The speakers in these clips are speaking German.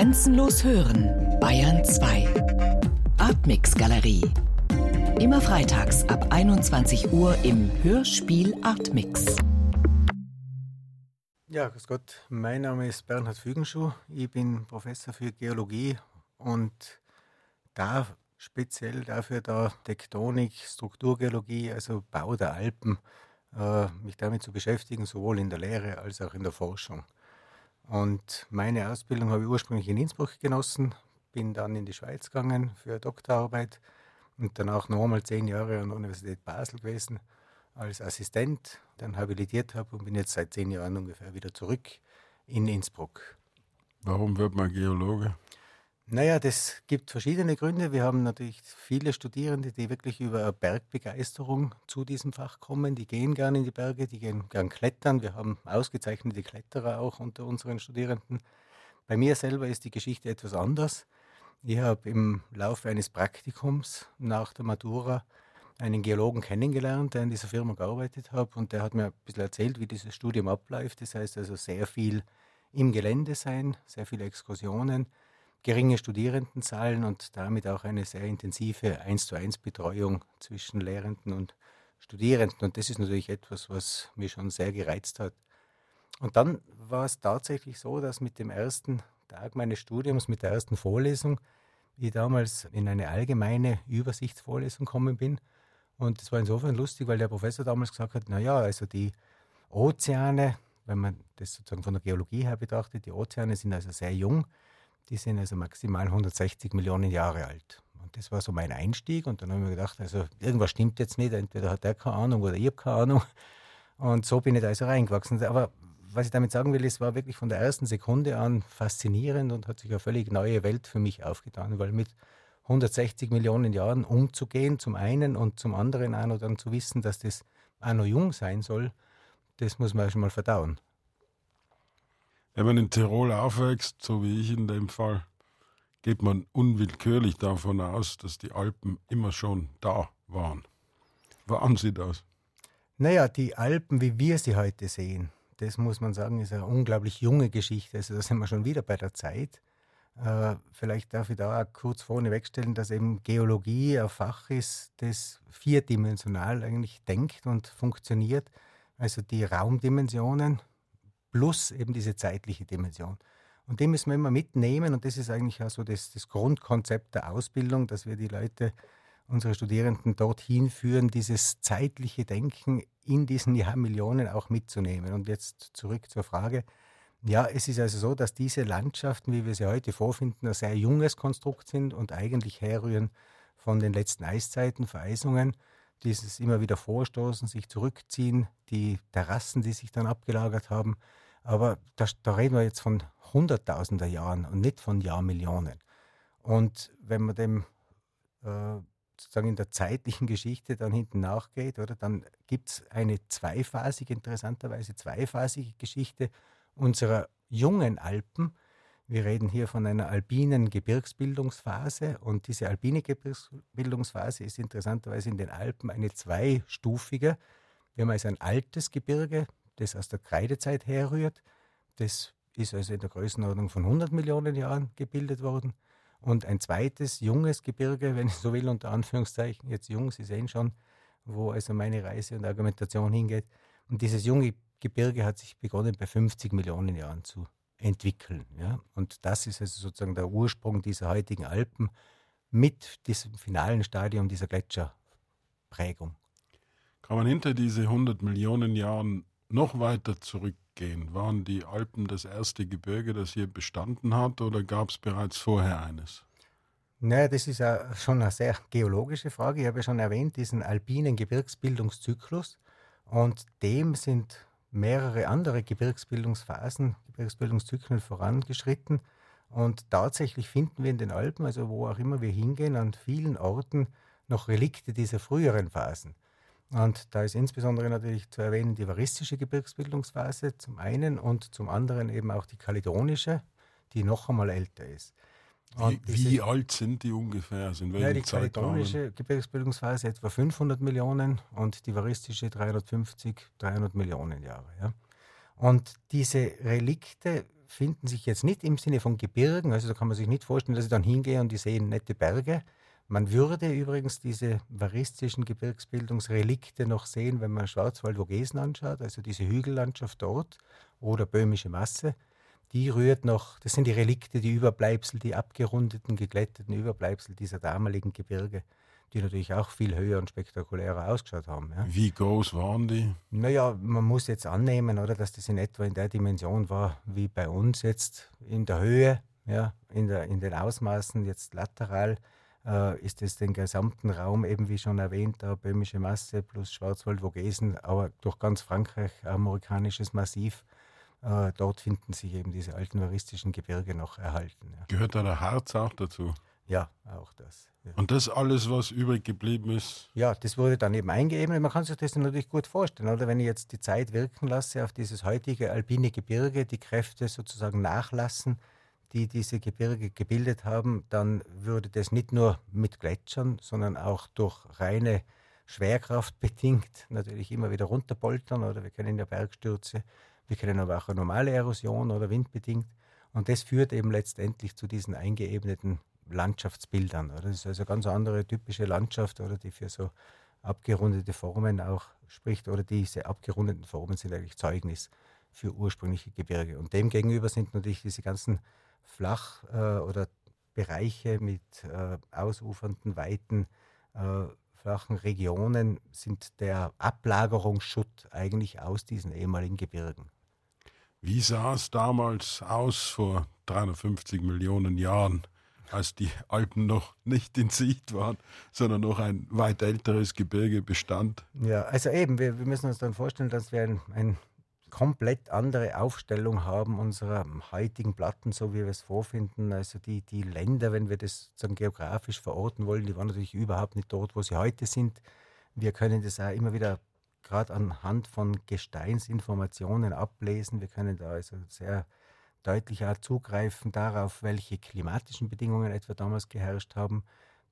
Grenzenlos hören, Bayern 2. Artmix Galerie. Immer freitags ab 21 Uhr im Hörspiel Artmix. Ja, grüß Gott. Mein Name ist Bernhard Fügenschuh. Ich bin Professor für Geologie und da speziell dafür da Tektonik, Strukturgeologie, also Bau der Alpen, äh, mich damit zu beschäftigen, sowohl in der Lehre als auch in der Forschung. Und meine Ausbildung habe ich ursprünglich in Innsbruck genossen, bin dann in die Schweiz gegangen für eine Doktorarbeit und danach nochmal zehn Jahre an der Universität Basel gewesen als Assistent, dann habilitiert habe und bin jetzt seit zehn Jahren ungefähr wieder zurück in Innsbruck. Warum wird man Geologe? Naja, das gibt verschiedene Gründe. Wir haben natürlich viele Studierende, die wirklich über Bergbegeisterung zu diesem Fach kommen. Die gehen gerne in die Berge, die gehen gern klettern. Wir haben ausgezeichnete Kletterer auch unter unseren Studierenden. Bei mir selber ist die Geschichte etwas anders. Ich habe im Laufe eines Praktikums nach der Matura einen Geologen kennengelernt, der in dieser Firma gearbeitet hat und der hat mir ein bisschen erzählt, wie dieses Studium abläuft. Das heißt also sehr viel im Gelände sein, sehr viele Exkursionen, geringe Studierendenzahlen und damit auch eine sehr intensive 1 zu 1 Betreuung zwischen Lehrenden und Studierenden. Und das ist natürlich etwas, was mich schon sehr gereizt hat. Und dann war es tatsächlich so, dass mit dem ersten Tag meines Studiums, mit der ersten Vorlesung, ich damals in eine allgemeine Übersichtsvorlesung gekommen bin. Und das war insofern lustig, weil der Professor damals gesagt hat, naja, also die Ozeane, wenn man das sozusagen von der Geologie her betrachtet, die Ozeane sind also sehr jung. Die sind also maximal 160 Millionen Jahre alt. Und das war so mein Einstieg. Und dann habe ich mir gedacht, also irgendwas stimmt jetzt nicht. Entweder hat er keine Ahnung oder ich habe keine Ahnung. Und so bin ich da also reingewachsen. Aber was ich damit sagen will, es war wirklich von der ersten Sekunde an faszinierend und hat sich eine völlig neue Welt für mich aufgetan, weil mit 160 Millionen Jahren umzugehen, zum einen und zum anderen auch noch dann zu wissen, dass das auch noch jung sein soll, das muss man schon mal verdauen. Wenn man in Tirol aufwächst, so wie ich in dem Fall, geht man unwillkürlich davon aus, dass die Alpen immer schon da waren. Waren sie das? Naja, die Alpen, wie wir sie heute sehen, das muss man sagen, ist eine unglaublich junge Geschichte. Also da sind wir schon wieder bei der Zeit. Äh, vielleicht darf ich da auch kurz vorne wegstellen, dass eben Geologie ein Fach ist, das vierdimensional eigentlich denkt und funktioniert. Also die Raumdimensionen, plus eben diese zeitliche Dimension. Und die müssen wir immer mitnehmen und das ist eigentlich auch so das, das Grundkonzept der Ausbildung, dass wir die Leute, unsere Studierenden dorthin führen, dieses zeitliche Denken in diesen Jahrmillionen auch mitzunehmen. Und jetzt zurück zur Frage. Ja, es ist also so, dass diese Landschaften, wie wir sie heute vorfinden, ein sehr junges Konstrukt sind und eigentlich herrühren von den letzten Eiszeiten, Vereisungen dieses immer wieder Vorstoßen, sich zurückziehen, die Terrassen, die sich dann abgelagert haben. Aber da, da reden wir jetzt von Hunderttausender Jahren und nicht von Jahrmillionen. Und wenn man dem äh, sozusagen in der zeitlichen Geschichte dann hinten nachgeht, oder, dann gibt es eine zweiphasige, interessanterweise zweiphasige Geschichte unserer jungen Alpen, wir reden hier von einer alpinen Gebirgsbildungsphase und diese alpine Gebirgsbildungsphase ist interessanterweise in den Alpen eine zweistufige. Wir haben also ein altes Gebirge, das aus der Kreidezeit herrührt. Das ist also in der Größenordnung von 100 Millionen Jahren gebildet worden. Und ein zweites junges Gebirge, wenn ich so will, unter Anführungszeichen, jetzt jung, Sie sehen schon, wo also meine Reise und Argumentation hingeht. Und dieses junge Gebirge hat sich begonnen bei 50 Millionen Jahren zu entwickeln. Ja? Und das ist also sozusagen der Ursprung dieser heutigen Alpen mit diesem finalen Stadium dieser Gletscherprägung. Kann man hinter diese 100 Millionen Jahren noch weiter zurückgehen? Waren die Alpen das erste Gebirge, das hier bestanden hat, oder gab es bereits vorher eines? Naja, das ist ja schon eine sehr geologische Frage. Ich habe ja schon erwähnt, diesen alpinen Gebirgsbildungszyklus. Und dem sind mehrere andere Gebirgsbildungsphasen, Gebirgsbildungszyklen vorangeschritten. Und tatsächlich finden wir in den Alpen, also wo auch immer wir hingehen, an vielen Orten noch Relikte dieser früheren Phasen. Und da ist insbesondere natürlich zu erwähnen die varistische Gebirgsbildungsphase zum einen und zum anderen eben auch die kaledonische, die noch einmal älter ist. Wie, wie, alt sind die ungefähr? Sind ja, die kaledonische Gebirgsbildungsphase etwa 500 Millionen und die varistische 350, 300 Millionen Jahre. Ja. Und diese Relikte finden sich jetzt nicht im Sinne von Gebirgen, also da kann man sich nicht vorstellen, dass ich dann hingehe und die sehen nette Berge. Man würde übrigens diese varistischen Gebirgsbildungsrelikte noch sehen, wenn man Schwarzwald-Vogesen anschaut, also diese Hügellandschaft dort oder böhmische Masse. Die rührt noch, das sind die Relikte, die Überbleibsel, die abgerundeten, geglätteten Überbleibsel dieser damaligen Gebirge die natürlich auch viel höher und spektakulärer ausgeschaut haben. Ja. Wie groß waren die? Naja, man muss jetzt annehmen, oder, dass das in etwa in der Dimension war wie bei uns jetzt in der Höhe, ja, in, der, in den Ausmaßen jetzt lateral. Äh, ist es den gesamten Raum, eben wie schon erwähnt, da böhmische Masse plus Schwarzwald-Vogesen, aber durch ganz Frankreich amerikanisches Massiv. Äh, dort finden sich eben diese alten varistischen Gebirge noch erhalten. Ja. Gehört da der Harz auch dazu? Ja, auch das. Ja. Und das alles, was übrig geblieben ist? Ja, das wurde dann eben eingeebnet. Man kann sich das natürlich gut vorstellen, oder? Wenn ich jetzt die Zeit wirken lasse auf dieses heutige alpine Gebirge, die Kräfte sozusagen nachlassen, die diese Gebirge gebildet haben, dann würde das nicht nur mit Gletschern, sondern auch durch reine Schwerkraft bedingt natürlich immer wieder runterpoltern. Oder wir kennen ja Bergstürze, wir kennen aber auch eine normale Erosion oder windbedingt. Und das führt eben letztendlich zu diesen eingeebneten Landschaftsbildern. Oder? Das ist also eine ganz andere typische Landschaft, oder die für so abgerundete Formen auch spricht. Oder diese abgerundeten Formen sind eigentlich Zeugnis für ursprüngliche Gebirge. Und demgegenüber sind natürlich diese ganzen Flach- äh, oder Bereiche mit äh, ausufernden, weiten, äh, flachen Regionen sind der Ablagerungsschutt eigentlich aus diesen ehemaligen Gebirgen. Wie sah es damals aus vor 350 Millionen Jahren? als die Alpen noch nicht in Sicht waren, sondern noch ein weit älteres Gebirge bestand. Ja, also eben, wir, wir müssen uns dann vorstellen, dass wir ein, ein komplett andere Aufstellung haben unserer heutigen Platten, so wie wir es vorfinden. Also die, die Länder, wenn wir das sozusagen geografisch verorten wollen, die waren natürlich überhaupt nicht dort, wo sie heute sind. Wir können das auch immer wieder gerade anhand von Gesteinsinformationen ablesen. Wir können da also sehr deutlich auch zugreifen darauf, welche klimatischen Bedingungen etwa damals geherrscht haben.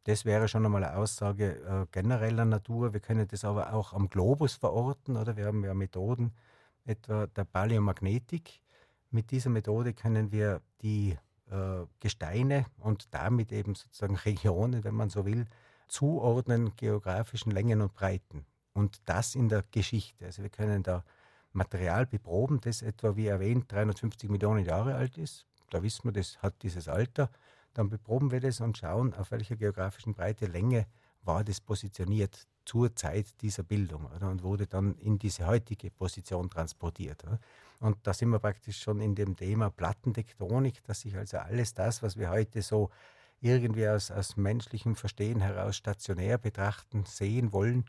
Das wäre schon einmal eine Aussage äh, genereller Natur. Wir können das aber auch am Globus verorten, oder? Wir haben ja Methoden, etwa der Paläomagnetik. Mit dieser Methode können wir die äh, Gesteine und damit eben sozusagen Regionen, wenn man so will, zuordnen geografischen Längen und Breiten. Und das in der Geschichte. Also wir können da Material beproben, das etwa, wie erwähnt, 350 Millionen Jahre alt ist. Da wissen wir, das hat dieses Alter. Dann beproben wir das und schauen, auf welcher geografischen Breite, Länge war das positioniert zur Zeit dieser Bildung oder? und wurde dann in diese heutige Position transportiert. Oder? Und da sind wir praktisch schon in dem Thema Plattentektonik, dass sich also alles das, was wir heute so irgendwie aus, aus menschlichem Verstehen heraus stationär betrachten, sehen wollen,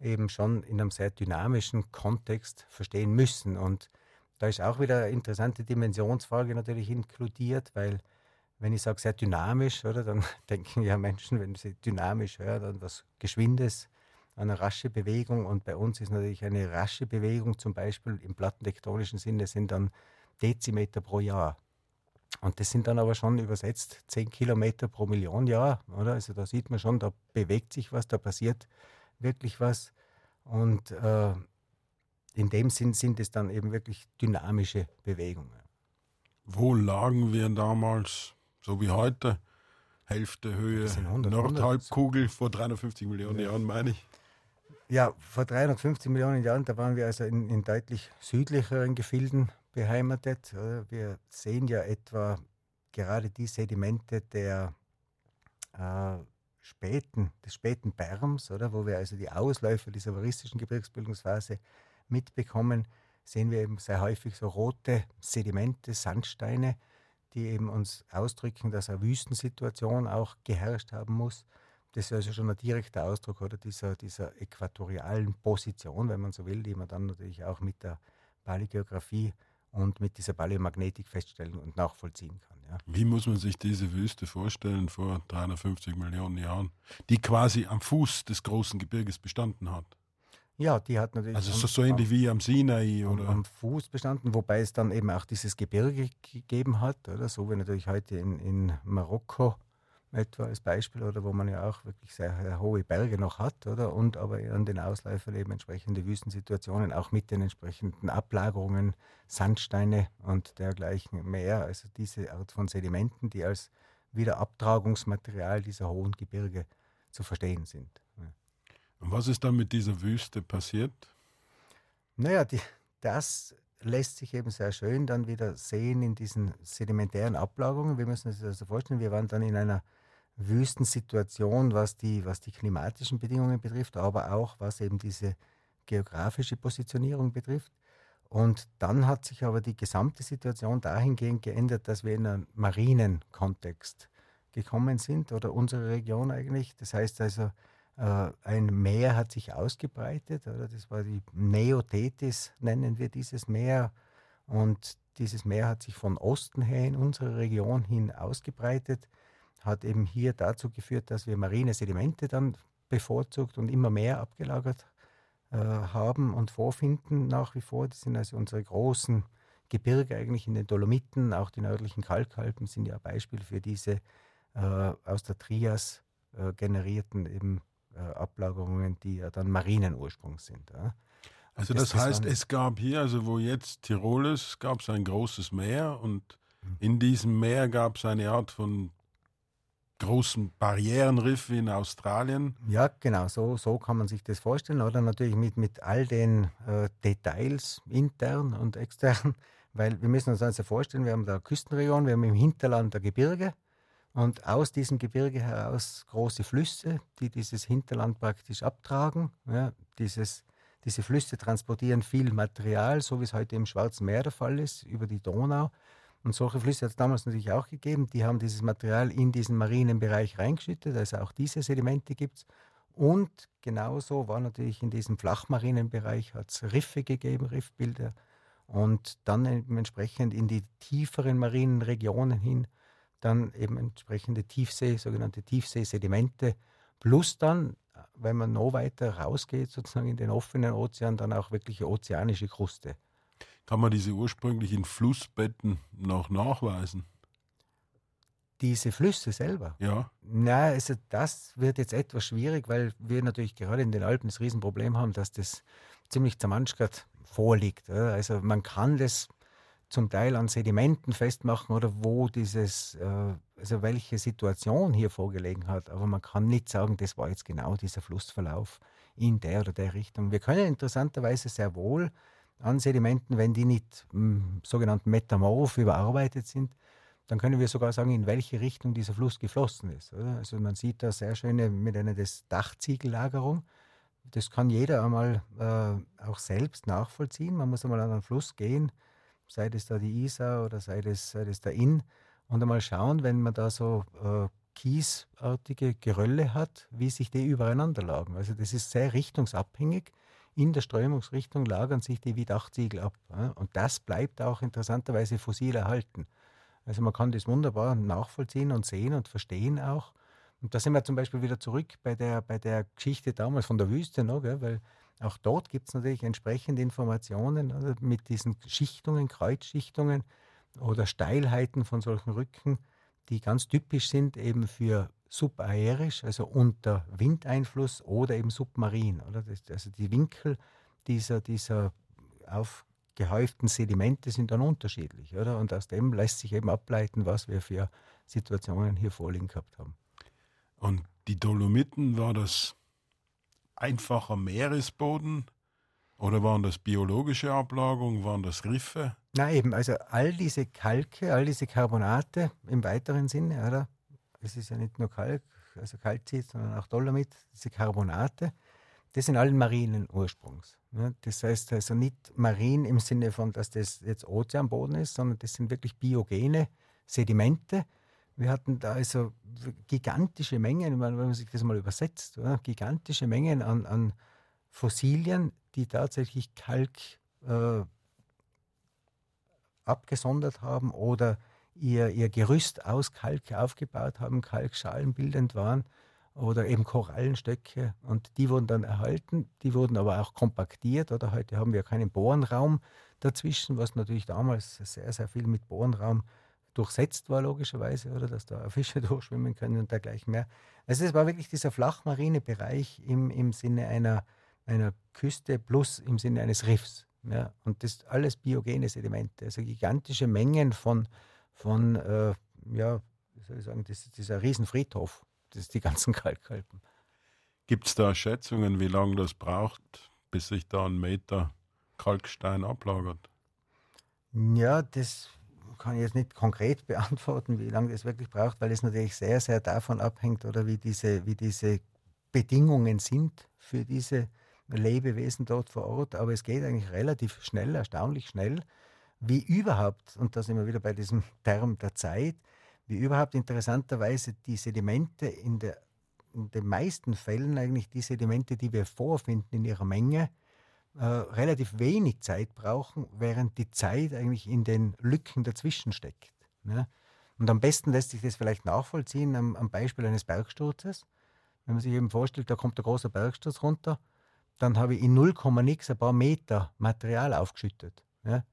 eben schon in einem sehr dynamischen Kontext verstehen müssen. Und da ist auch wieder eine interessante Dimensionsfrage natürlich inkludiert, weil wenn ich sage sehr dynamisch, oder, dann denken ja Menschen, wenn sie dynamisch hören, an was Geschwindes, eine rasche Bewegung. Und bei uns ist natürlich eine rasche Bewegung, zum Beispiel im plattentektonischen Sinne, sind dann Dezimeter pro Jahr. Und das sind dann aber schon übersetzt 10 Kilometer pro Million Jahr, oder? Also da sieht man schon, da bewegt sich was, da passiert wirklich was. Und äh, in dem Sinn sind es dann eben wirklich dynamische Bewegungen. Wo lagen wir damals, so wie heute? Hälfte Höhe, 100, Nordhalbkugel 100. vor 350 Millionen ja. Jahren, meine ich. Ja, vor 350 Millionen Jahren, da waren wir also in, in deutlich südlicheren Gefilden beheimatet. Wir sehen ja etwa gerade die Sedimente der äh, späten, des späten Berms, oder, wo wir also die Ausläufer dieser varistischen Gebirgsbildungsphase mitbekommen, sehen wir eben sehr häufig so rote Sedimente, Sandsteine, die eben uns ausdrücken, dass eine Wüstensituation auch geherrscht haben muss. Das ist also schon ein direkter Ausdruck oder dieser, dieser äquatorialen Position, wenn man so will, die man dann natürlich auch mit der Paläogeografie und mit dieser Paläomagnetik feststellen und nachvollziehen kann. Ja. Wie muss man sich diese Wüste vorstellen vor 350 Millionen Jahren, die quasi am Fuß des großen Gebirges bestanden hat? Ja, die hat natürlich. Also so, ähnlich am, wie am Sinai oder? Am Fuß bestanden, wobei es dann eben auch dieses Gebirge gegeben hat, oder? So wie natürlich heute in, in Marokko etwa als Beispiel, oder wo man ja auch wirklich sehr, hohe Berge noch hat, oder? Und aber an den Ausläufern eben entsprechende Wüstensituationen, auch mit den entsprechenden Ablagerungen, Sandsteine und dergleichen mehr. Also diese Art von Sedimenten, die als Wiederabtragungsmaterial dieser hohen Gebirge zu verstehen sind. Und was ist dann mit dieser Wüste passiert? Naja, die, das lässt sich eben sehr schön dann wieder sehen in diesen sedimentären Ablagerungen. Wir müssen uns das also vorstellen, wir waren dann in einer Wüstensituation, was die, was die klimatischen Bedingungen betrifft, aber auch was eben diese geografische Positionierung betrifft. Und dann hat sich aber die gesamte Situation dahingehend geändert, dass wir in einen marinen Kontext gekommen sind oder unsere Region eigentlich. Das heißt also, äh, ein Meer hat sich ausgebreitet, oder? das war die Neothetis, nennen wir dieses Meer. Und dieses Meer hat sich von Osten her in unsere Region hin ausgebreitet, hat eben hier dazu geführt, dass wir marine Sedimente dann bevorzugt und immer mehr abgelagert äh, haben und vorfinden nach wie vor. Das sind also unsere großen Gebirge eigentlich in den Dolomiten, auch die nördlichen Kalkalpen sind ja Beispiel für diese äh, aus der Trias äh, generierten eben äh, Ablagerungen, die ja dann marinen Ursprungs sind. Ja. Also das, das heißt, es gab hier, also wo jetzt Tirol ist, gab es ein großes Meer und mhm. in diesem Meer gab es eine Art von großen Barrierenriff wie in Australien. Ja, genau, so, so kann man sich das vorstellen. Oder natürlich mit, mit all den äh, Details, intern und extern, weil wir müssen uns also vorstellen, wir haben da Küstenregion, wir haben im Hinterland der Gebirge, und aus diesem Gebirge heraus große Flüsse, die dieses Hinterland praktisch abtragen. Ja, dieses, diese Flüsse transportieren viel Material, so wie es heute im Schwarzen Meer der Fall ist, über die Donau. Und solche Flüsse hat es damals natürlich auch gegeben. Die haben dieses Material in diesen marinen Bereich reingeschüttet. Also auch diese Sedimente gibt es. Und genauso war natürlich in diesem flachmarinen Bereich hat es Riffe gegeben, Riffbilder. Und dann entsprechend in die tieferen marinen Regionen hin dann eben entsprechende Tiefsee, sogenannte Tiefseesedimente, plus dann, wenn man noch weiter rausgeht, sozusagen in den offenen Ozean, dann auch wirkliche ozeanische Kruste. Kann man diese ursprünglichen Flussbetten noch nachweisen? Diese Flüsse selber? Ja. Na, also das wird jetzt etwas schwierig, weil wir natürlich gerade in den Alpen das Riesenproblem haben, dass das ziemlich zermanschert vorliegt. Also man kann das zum Teil an Sedimenten festmachen oder wo dieses, äh, also welche Situation hier vorgelegen hat. Aber man kann nicht sagen, das war jetzt genau dieser Flussverlauf in der oder der Richtung. Wir können interessanterweise sehr wohl an Sedimenten, wenn die nicht mh, hm, sogenannt metamorph überarbeitet sind, dann können wir sogar sagen, in welche Richtung dieser Fluss geflossen ist. Also man sieht da sehr schöne mit einer des Dachziegellagerung. Das kann jeder einmal äh, auch selbst nachvollziehen. Man muss einmal an den Fluss gehen, sei das da die Isar oder sei das, sei das der Inn, und einmal schauen, wenn man da so äh, kiesartige Gerölle hat, wie sich die übereinander lagen. Also das ist sehr richtungsabhängig. In der Strömungsrichtung lagern sich die wie Dachziegel ab. Und das bleibt auch interessanterweise fossil erhalten. Also man kann das wunderbar nachvollziehen und sehen und verstehen auch. Und da sind wir zum Beispiel wieder zurück bei der, bei der Geschichte damals von der Wüste noch, gell? weil auch dort gibt es natürlich entsprechende Informationen also mit diesen Schichtungen, Kreuzschichtungen oder Steilheiten von solchen Rücken, die ganz typisch sind eben für subaerisch, also unter Windeinfluss oder eben submarin. Oder? Das, also die Winkel dieser, dieser aufgehäuften Sedimente sind dann unterschiedlich. Oder? Und aus dem lässt sich eben ableiten, was wir für Situationen hier vorliegen gehabt haben. Und die Dolomiten war das einfacher Meeresboden? Oder waren das biologische Ablagerungen? Waren das Riffe? Na eben, also all diese Kalke, all diese Carbonate im weiteren Sinne, oder? Es ist ja nicht nur Kalk, also Kalzit, sondern auch Dolomit, diese Carbonate, das sind alle marinen Ursprungs. Ne? Das heißt also nicht marin im Sinne von, dass das jetzt Ozeanboden ist, sondern das sind wirklich biogene Sedimente, wir hatten da also gigantische Mengen, wenn man sich das mal übersetzt, oder? gigantische Mengen an, an Fossilien, die tatsächlich Kalk äh, abgesondert haben oder ihr, ihr Gerüst aus Kalk aufgebaut haben, Kalkschalen bildend waren oder eben Korallenstöcke und die wurden dann erhalten, die wurden aber auch kompaktiert oder heute haben wir keinen Bohrenraum dazwischen, was natürlich damals sehr, sehr viel mit Bohrenraum durchsetzt war, logischerweise, oder dass da Fische durchschwimmen können und dergleichen mehr. Also es war wirklich dieser flachmarine Bereich im, im Sinne einer, einer Küste plus im Sinne eines Riffs. Ja, und das alles biogene Sedimente, also gigantische Mengen von, von äh, ja, wie soll ich sagen, das, dieser Riesenfriedhof, das ist die ganzen Kalkalpen. Gibt es da Schätzungen, wie lange das braucht, bis sich da ein Meter Kalkstein ablagert? Ja, das kann ich jetzt nicht konkret beantworten, wie lange das wirklich braucht, weil es natürlich sehr, sehr davon abhängt, oder wie diese, wie diese Bedingungen sind für diese Lebewesen dort vor Ort. Aber es geht eigentlich relativ schnell, erstaunlich schnell, wie überhaupt, und da sind wir wieder bei diesem Term der Zeit, wie überhaupt interessanterweise die Sedimente in, der, in den meisten Fällen eigentlich die Sedimente, die wir vorfinden in ihrer Menge, äh, relativ wenig Zeit brauchen, während die Zeit eigentlich in den Lücken dazwischen steckt. Ne? Und am besten lässt sich das vielleicht nachvollziehen am, am, Beispiel eines Bergsturzes. Wenn man sich eben vorstellt, da kommt ein großer Bergsturz runter, dann habe ich in 0, nix ein paar Meter Material aufgeschüttet. Ne?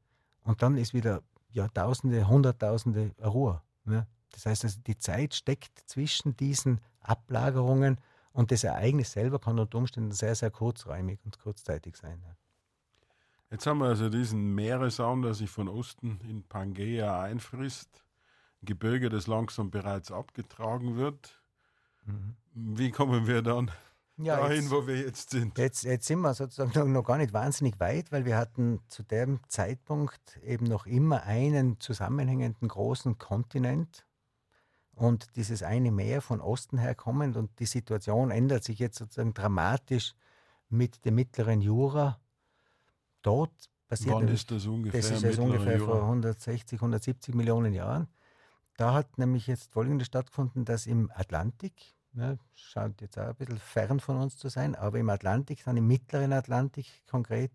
Und dann ist wieder ja, Tausende, Hunderttausende Ruhe. Ne? Das heißt also, die Zeit steckt zwischen diesen Ablagerungen und das Ereignis selber kann unter Umständen sehr, sehr kurzräumig und kurzzeitig sein. Ja. Jetzt haben wir also diesen Meeresarm, der sich von Osten in Pangea einfrisst. Ein Gebirge, das langsam bereits abgetragen wird. Mhm. Wie kommen wir dann ja, dahin, jetzt, wo wir jetzt sind? Jetzt, jetzt sind wir sozusagen noch gar nicht wahnsinnig weit, weil wir hatten zu dem Zeitpunkt eben noch immer einen zusammenhängenden großen Kontinent, und dieses eine Meer von Osten her kommend und die Situation ändert sich jetzt sozusagen dramatisch mit dem mittleren Jura. Dort passiert Wann ist das ungefähr? Das ist jetzt ungefähr Jura? vor 160, 170 Millionen Jahren. Da hat nämlich jetzt Folgendes stattgefunden, dass im Atlantik, ja, schaut jetzt auch ein bisschen fern von uns zu sein, aber im Atlantik, dann im mittleren Atlantik konkret,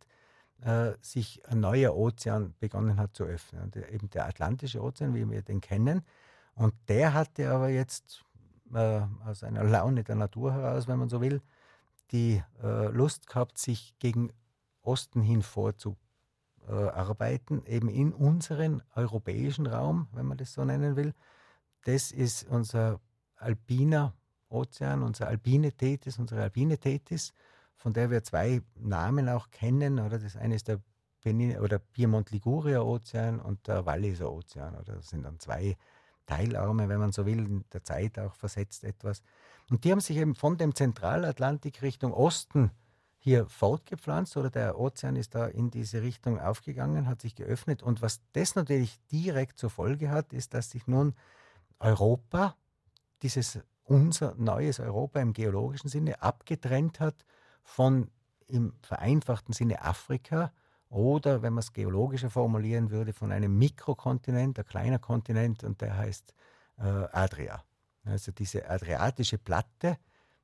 äh, sich ein neuer Ozean begonnen hat zu öffnen. Und eben der Atlantische Ozean, wie wir den kennen, und der hatte aber jetzt äh, aus einer Laune der Natur heraus, wenn man so will, die äh, Lust gehabt, sich gegen Osten hin vorzuarbeiten, eben in unseren europäischen Raum, wenn man das so nennen will. Das ist unser alpiner Ozean, unser alpine Tethys, unsere alpine Tethys, von der wir zwei Namen auch kennen. Oder das eine ist der Benin oder Piemont Liguria Ozean und der Walliser Ozean. Oder das sind dann zwei Teilarme, wenn man so will, in der Zeit auch versetzt etwas. Und die haben sich eben von dem Zentralatlantik Richtung Osten hier fortgepflanzt oder der Ozean ist da in diese Richtung aufgegangen, hat sich geöffnet. Und was das natürlich direkt zur Folge hat, ist, dass sich nun Europa, dieses unser neues Europa im geologischen Sinne, abgetrennt hat von im vereinfachten Sinne Afrika oder, wenn man es geologischer formulieren würde, von einem Mikrokontinent, ein kleiner Kontinent, und der heißt äh, Adria. Also diese adriatische Platte,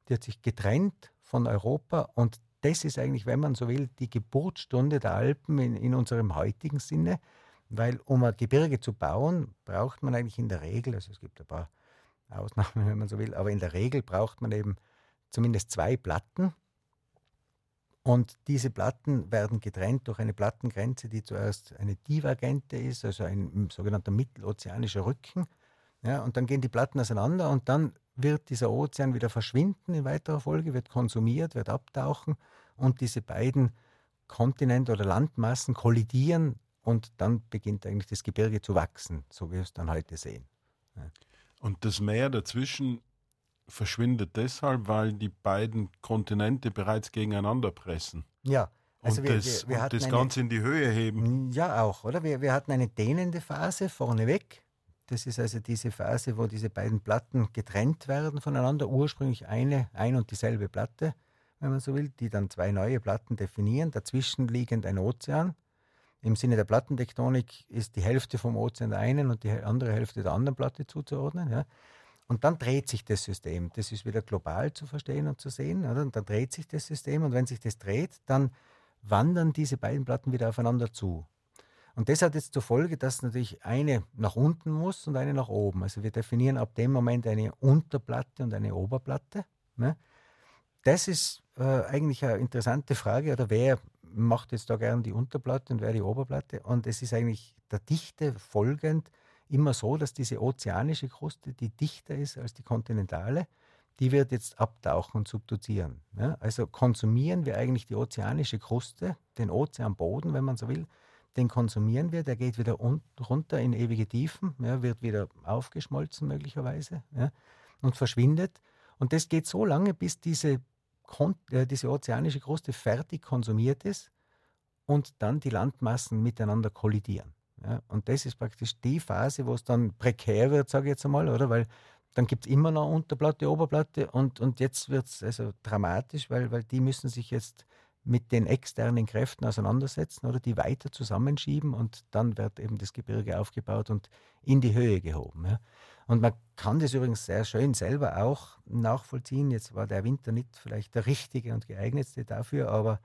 die hat sich getrennt von Europa und das ist eigentlich, wenn man so will, die Geburtsstunde der Alpen in, in unserem heutigen Sinne, weil um ein Gebirge zu bauen, braucht man eigentlich in der Regel, also es gibt ein paar Ausnahmen, wenn man so will, aber in der Regel braucht man eben zumindest zwei Platten und diese Platten werden getrennt durch eine Plattengrenze, die zuerst eine divergente ist, also ein sogenannter mittelozeanischer Rücken. Ja, und dann gehen die Platten auseinander und dann wird dieser Ozean wieder verschwinden in weiterer Folge, wird konsumiert, wird abtauchen und diese beiden Kontinente oder Landmassen kollidieren und dann beginnt eigentlich das Gebirge zu wachsen, so wie wir es dann heute sehen. Ja. Und das Meer dazwischen verschwindet deshalb, weil die beiden Kontinente bereits gegeneinander pressen. Ja. Also und wir, das, wir, wir und das Ganze in die Höhe heben. Ja, auch, oder? Wir, wir hatten eine dehnende Phase vorneweg. Das ist also diese Phase, wo diese beiden Platten getrennt werden voneinander. Ursprünglich eine, ein und dieselbe Platte, wenn man so will, die dann zwei neue Platten definieren. Dazwischen liegend ein Ozean. Im Sinne der Plattentektonik ist die Hälfte vom Ozean der einen und die andere Hälfte der anderen Platte zuzuordnen. Ja. Und dann dreht sich das System. Das ist wieder global zu verstehen und zu sehen. Oder? Und dann dreht sich das System und wenn sich das dreht, dann wandern diese beiden Platten wieder aufeinander zu. Und das hat jetzt zur Folge, dass natürlich eine nach unten muss und eine nach oben. Also wir definieren ab dem Moment eine Unterplatte und eine Oberplatte. Ne? Das ist äh, eigentlich eine interessante Frage, oder wer macht jetzt da gern die Unterplatte und wer die Oberplatte? Und es ist eigentlich der Dichte folgend, immer so, dass diese ozeanische Kruste, die dichter ist als die kontinentale, die wird jetzt abtauchen und subduzieren. Ja? Also konsumieren wir eigentlich die ozeanische Kruste, den Ozeanboden, wenn man so will, den konsumieren wir, der geht wieder runter in ewige Tiefen, ja, wird wieder aufgeschmolzen möglicherweise ja, und verschwindet. Und das geht so lange, bis diese, diese ozeanische Kruste fertig konsumiert ist und dann die Landmassen miteinander kollidieren. Ja, und das ist praktisch die Phase, wo es dann prekär wird, sage ich jetzt einmal, oder? Weil dann gibt es immer noch Unterplatte, Oberplatte und, und jetzt wird es also dramatisch, weil, weil die müssen sich jetzt mit den externen Kräften auseinandersetzen oder die weiter zusammenschieben und dann wird eben das Gebirge aufgebaut und in die Höhe gehoben. Ja. Und man kann das übrigens sehr schön selber auch nachvollziehen. Jetzt war der Winter nicht vielleicht der richtige und geeignetste dafür, aber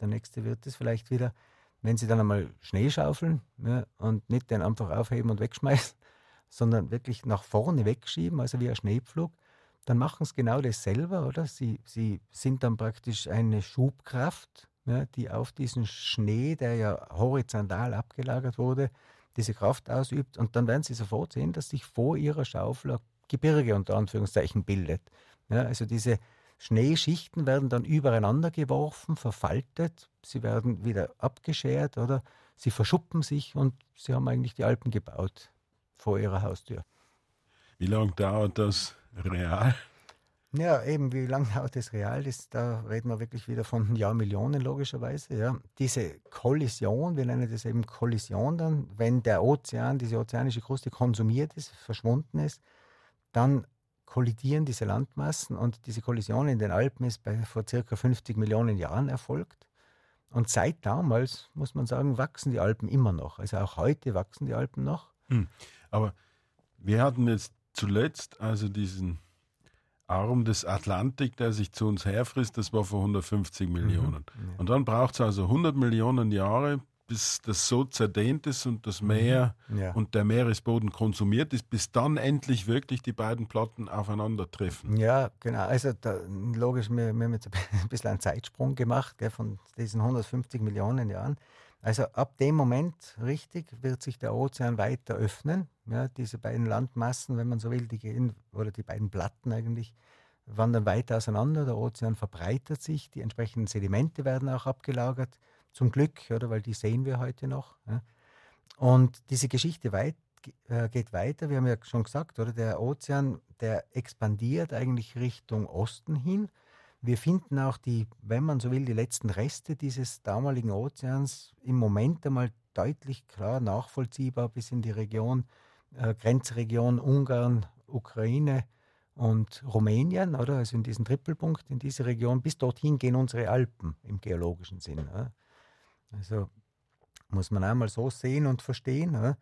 der nächste wird es vielleicht wieder, wenn Sie dann einmal Schnee schaufeln ja, und nicht den einfach aufheben und wegschmeißen, sondern wirklich nach vorne wegschieben, also wie ein Schneepflug, dann machen sie genau das selber, oder? Sie, sie sind dann praktisch eine Schubkraft, ja, die auf diesen Schnee, der ja horizontal abgelagert wurde, diese Kraft ausübt. Und dann werden sie sofort sehen, dass sich vor ihrer Schaufel ein Gebirge unter Anführungszeichen bildet. Ja, also diese Schneeschichten werden dann übereinander geworfen, verfaltet, sie werden wieder abgeschert oder sie verschuppen sich und sie haben eigentlich die Alpen gebaut vor ihrer Haustür. Wie lange dauert das real? Ja, eben, wie lange dauert das real? Das, da reden wir wirklich wieder von Jahrmillionen, logischerweise. Ja. Diese Kollision, wir nennen das eben Kollision dann, wenn der Ozean, diese ozeanische Kruste konsumiert ist, verschwunden ist, dann kollidieren diese Landmassen und diese Kollision in den Alpen ist bei vor circa 50 Millionen Jahren erfolgt. Und seit damals, muss man sagen, wachsen die Alpen immer noch. Also auch heute wachsen die Alpen noch. Hm. Aber wir hatten jetzt zuletzt also diesen Arm des Atlantik, der sich zu uns herfrisst, das war vor 150 Millionen. Mhm. Und dann braucht es also 100 Millionen Jahre, bis das so zerdehnt ist und das Meer mhm. ja. und der Meeresboden konsumiert ist, bis dann endlich wirklich die beiden Platten aufeinandertreffen. Ja, genau. Also da, logisch, wir, wir haben jetzt ein bisschen einen Zeitsprung gemacht gell, von diesen 150 Millionen Jahren. Also ab dem Moment, richtig, wird sich der Ozean weiter öffnen. Ja, diese beiden Landmassen, wenn man so will, die gehen, oder die beiden Platten eigentlich, wandern weiter auseinander. Der Ozean verbreitert sich, die entsprechenden Sedimente werden auch abgelagert. Zum Glück, oder, weil die sehen wir heute noch. Ja. Und diese Geschichte weit, äh, geht weiter. Wir haben ja schon gesagt, oder der Ozean, der expandiert eigentlich Richtung Osten hin. Wir finden auch die, wenn man so will, die letzten Reste dieses damaligen Ozeans im Moment einmal deutlich klar nachvollziehbar bis in die Region, äh, Grenzregion Ungarn, Ukraine und Rumänien, oder? Also in diesen Trippelpunkt, in diese Region, bis dorthin gehen unsere Alpen im geologischen Sinn. Oder? Also muss man einmal so sehen und verstehen. Oder?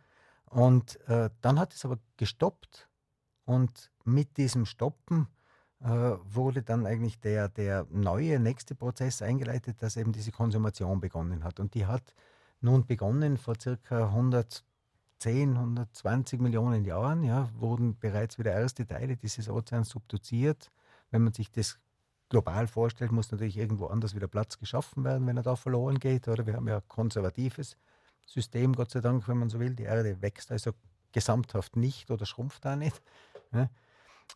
Und äh, dann hat es aber gestoppt und mit diesem Stoppen äh, wurde dann eigentlich der, der neue nächste Prozess eingeleitet, dass eben diese Konsumation begonnen hat. Und die hat nun begonnen vor circa 110, 120 Millionen Jahren, ja, wurden bereits wieder erste Teile dieses Ozeans subduziert. Wenn man sich das global vorstellt, muss natürlich irgendwo anders wieder Platz geschaffen werden, wenn er da verloren geht. Oder wir haben ja ein konservatives System, Gott sei Dank, wenn man so will. Die Erde wächst also gesamthaft nicht oder schrumpft da nicht. Ja.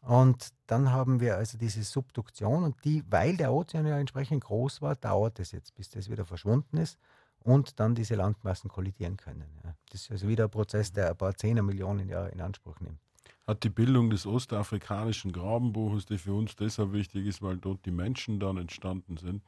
Und dann haben wir also diese Subduktion und die, weil der Ozean ja entsprechend groß war, dauert es jetzt, bis das wieder verschwunden ist und dann diese Landmassen kollidieren können. Ja. Das ist also wieder ein Prozess, der ein paar Zehner Millionen Jahre in Anspruch nimmt. Hat die Bildung des ostafrikanischen Grabenbuches, die für uns deshalb wichtig ist, weil dort die Menschen dann entstanden sind,